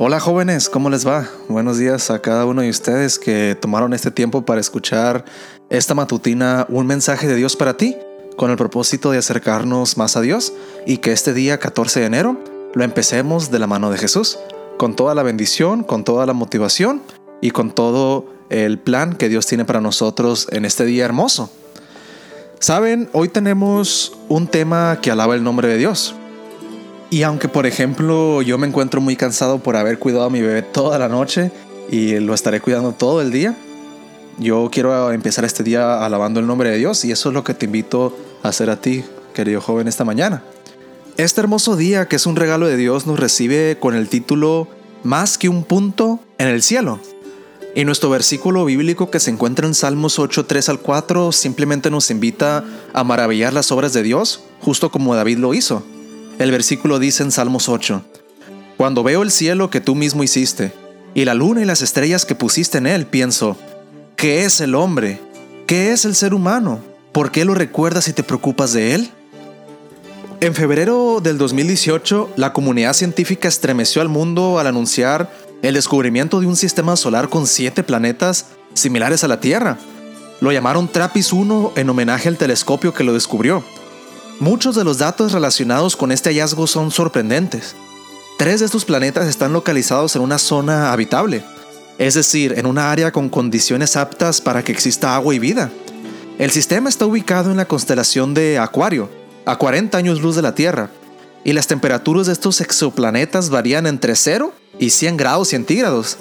Hola jóvenes, ¿cómo les va? Buenos días a cada uno de ustedes que tomaron este tiempo para escuchar esta matutina, un mensaje de Dios para ti, con el propósito de acercarnos más a Dios y que este día 14 de enero lo empecemos de la mano de Jesús, con toda la bendición, con toda la motivación y con todo el plan que Dios tiene para nosotros en este día hermoso. Saben, hoy tenemos un tema que alaba el nombre de Dios. Y aunque, por ejemplo, yo me encuentro muy cansado por haber cuidado a mi bebé toda la noche y lo estaré cuidando todo el día, yo quiero empezar este día alabando el nombre de Dios y eso es lo que te invito a hacer a ti, querido joven, esta mañana. Este hermoso día, que es un regalo de Dios, nos recibe con el título Más que un punto en el cielo. Y nuestro versículo bíblico que se encuentra en Salmos 8, 3 al 4 simplemente nos invita a maravillar las obras de Dios, justo como David lo hizo. El versículo dice en Salmos 8, Cuando veo el cielo que tú mismo hiciste, y la luna y las estrellas que pusiste en él, pienso, ¿qué es el hombre? ¿Qué es el ser humano? ¿Por qué lo recuerdas y te preocupas de él? En febrero del 2018, la comunidad científica estremeció al mundo al anunciar el descubrimiento de un sistema solar con siete planetas similares a la Tierra. Lo llamaron TRAPPIST 1 en homenaje al telescopio que lo descubrió. Muchos de los datos relacionados con este hallazgo son sorprendentes. Tres de estos planetas están localizados en una zona habitable, es decir, en una área con condiciones aptas para que exista agua y vida. El sistema está ubicado en la constelación de Acuario, a 40 años luz de la Tierra, y las temperaturas de estos exoplanetas varían entre 0 y 100 grados centígrados.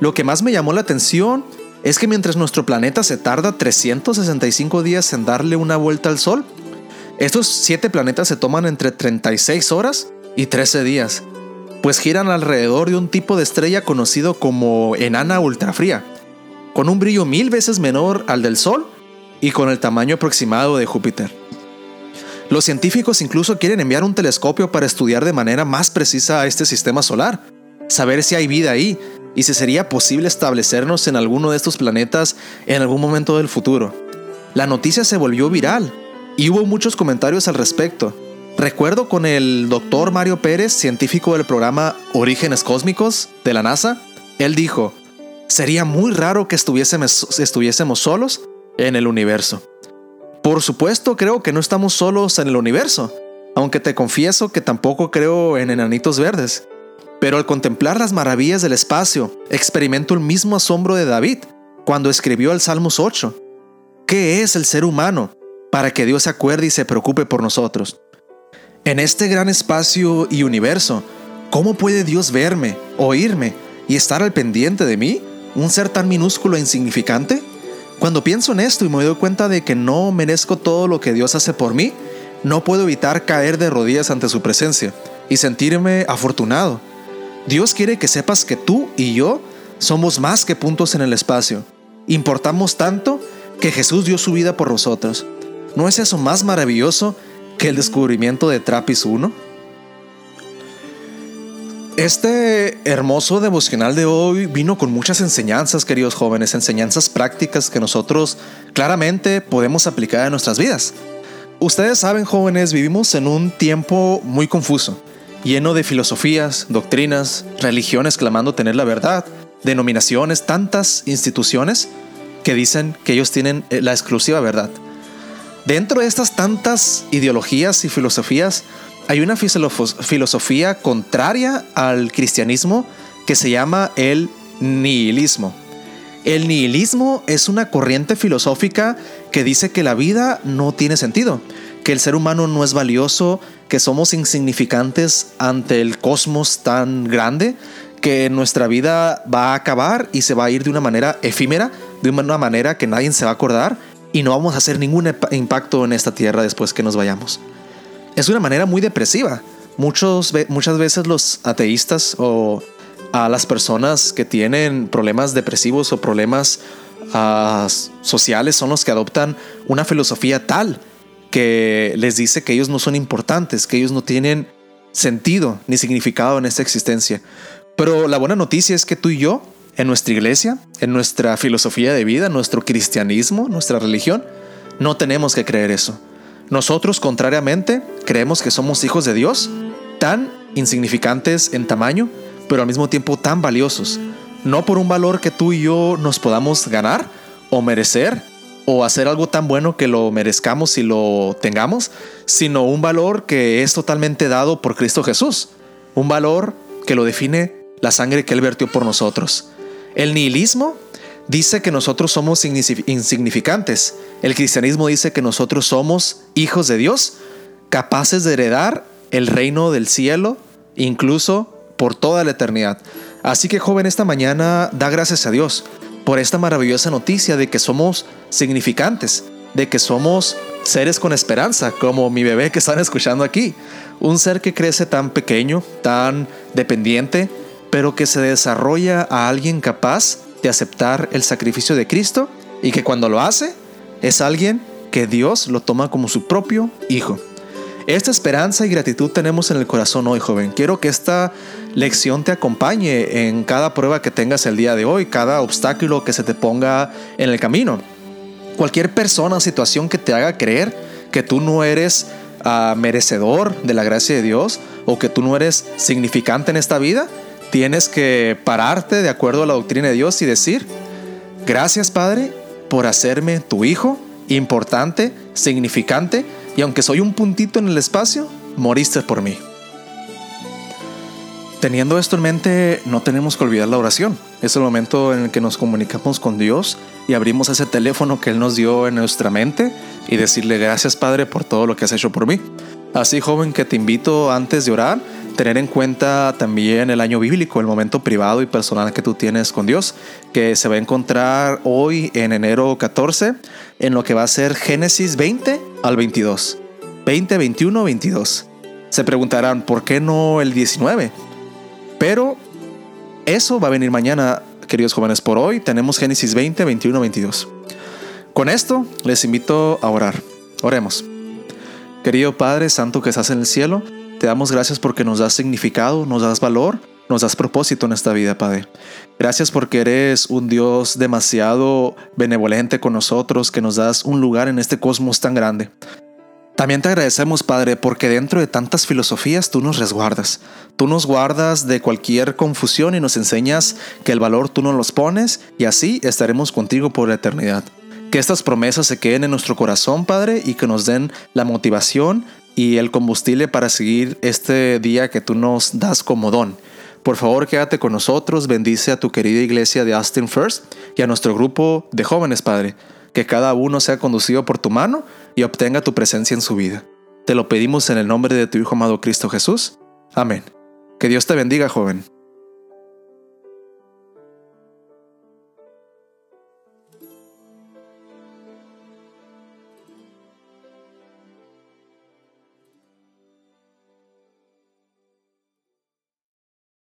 Lo que más me llamó la atención es que mientras nuestro planeta se tarda 365 días en darle una vuelta al Sol, estos siete planetas se toman entre 36 horas y 13 días, pues giran alrededor de un tipo de estrella conocido como enana ultrafría, con un brillo mil veces menor al del Sol y con el tamaño aproximado de Júpiter. Los científicos incluso quieren enviar un telescopio para estudiar de manera más precisa a este sistema solar, saber si hay vida ahí y si sería posible establecernos en alguno de estos planetas en algún momento del futuro. La noticia se volvió viral y hubo muchos comentarios al respecto. Recuerdo con el doctor Mario Pérez, científico del programa Orígenes Cósmicos de la NASA, él dijo, sería muy raro que estuviésemos, solos en el universo. Por supuesto, creo que no estamos solos en el universo, aunque te confieso que tampoco creo en enanitos verdes. Pero al contemplar las maravillas del espacio, experimento el mismo asombro de David cuando escribió el Salmos 8. ¿Qué es el ser humano para que Dios acuerde y se preocupe por nosotros. En este gran espacio y universo, ¿cómo puede Dios verme, oírme y estar al pendiente de mí? ¿Un ser tan minúsculo e insignificante? Cuando pienso en esto y me doy cuenta de que no merezco todo lo que Dios hace por mí, no puedo evitar caer de rodillas ante su presencia y sentirme afortunado. Dios quiere que sepas que tú y yo somos más que puntos en el espacio. Importamos tanto que Jesús dio su vida por nosotros. ¿No es eso más maravilloso que el descubrimiento de Trappist 1? Este hermoso devocional de hoy vino con muchas enseñanzas, queridos jóvenes, enseñanzas prácticas que nosotros claramente podemos aplicar en nuestras vidas. Ustedes saben, jóvenes, vivimos en un tiempo muy confuso, lleno de filosofías, doctrinas, religiones clamando tener la verdad, denominaciones, tantas instituciones que dicen que ellos tienen la exclusiva verdad. Dentro de estas tantas ideologías y filosofías, hay una filosofía contraria al cristianismo que se llama el nihilismo. El nihilismo es una corriente filosófica que dice que la vida no tiene sentido, que el ser humano no es valioso, que somos insignificantes ante el cosmos tan grande, que nuestra vida va a acabar y se va a ir de una manera efímera, de una manera que nadie se va a acordar y no vamos a hacer ningún impacto en esta tierra después que nos vayamos. Es una manera muy depresiva. Muchos, muchas veces los ateístas o a las personas que tienen problemas depresivos o problemas ah, sociales son los que adoptan una filosofía tal que les dice que ellos no son importantes, que ellos no tienen sentido ni significado en esta existencia. Pero la buena noticia es que tú y yo en nuestra iglesia, en nuestra filosofía de vida, nuestro cristianismo, nuestra religión, no tenemos que creer eso. Nosotros, contrariamente, creemos que somos hijos de Dios, tan insignificantes en tamaño, pero al mismo tiempo tan valiosos. No por un valor que tú y yo nos podamos ganar o merecer o hacer algo tan bueno que lo merezcamos y lo tengamos, sino un valor que es totalmente dado por Cristo Jesús. Un valor que lo define la sangre que Él vertió por nosotros. El nihilismo dice que nosotros somos insignificantes. El cristianismo dice que nosotros somos hijos de Dios, capaces de heredar el reino del cielo, incluso por toda la eternidad. Así que joven, esta mañana da gracias a Dios por esta maravillosa noticia de que somos significantes, de que somos seres con esperanza, como mi bebé que están escuchando aquí. Un ser que crece tan pequeño, tan dependiente, pero que se desarrolla a alguien capaz de aceptar el sacrificio de Cristo y que cuando lo hace es alguien que Dios lo toma como su propio hijo. Esta esperanza y gratitud tenemos en el corazón hoy, joven. Quiero que esta lección te acompañe en cada prueba que tengas el día de hoy, cada obstáculo que se te ponga en el camino. Cualquier persona o situación que te haga creer que tú no eres ah, merecedor de la gracia de Dios o que tú no eres significante en esta vida, tienes que pararte de acuerdo a la doctrina de Dios y decir, gracias Padre por hacerme tu hijo, importante, significante, y aunque soy un puntito en el espacio, moriste por mí. Teniendo esto en mente, no tenemos que olvidar la oración. Es el momento en el que nos comunicamos con Dios y abrimos ese teléfono que Él nos dio en nuestra mente y decirle gracias Padre por todo lo que has hecho por mí. Así joven que te invito antes de orar, tener en cuenta también el año bíblico, el momento privado y personal que tú tienes con Dios, que se va a encontrar hoy en enero 14 en lo que va a ser Génesis 20 al 22. 20, 21, 22. Se preguntarán, ¿por qué no el 19? Pero eso va a venir mañana, queridos jóvenes. Por hoy tenemos Génesis 20, 21, 22. Con esto les invito a orar. Oremos. Querido Padre Santo que estás en el cielo, te damos gracias porque nos das significado, nos das valor, nos das propósito en esta vida, Padre. Gracias porque eres un Dios demasiado benevolente con nosotros, que nos das un lugar en este cosmos tan grande. También te agradecemos, Padre, porque dentro de tantas filosofías tú nos resguardas. Tú nos guardas de cualquier confusión y nos enseñas que el valor tú nos los pones y así estaremos contigo por la eternidad. Que estas promesas se queden en nuestro corazón, Padre, y que nos den la motivación y el combustible para seguir este día que tú nos das como don. Por favor, quédate con nosotros, bendice a tu querida iglesia de Austin First y a nuestro grupo de jóvenes, Padre. Que cada uno sea conducido por tu mano y obtenga tu presencia en su vida. Te lo pedimos en el nombre de tu Hijo amado Cristo Jesús. Amén. Que Dios te bendiga, joven.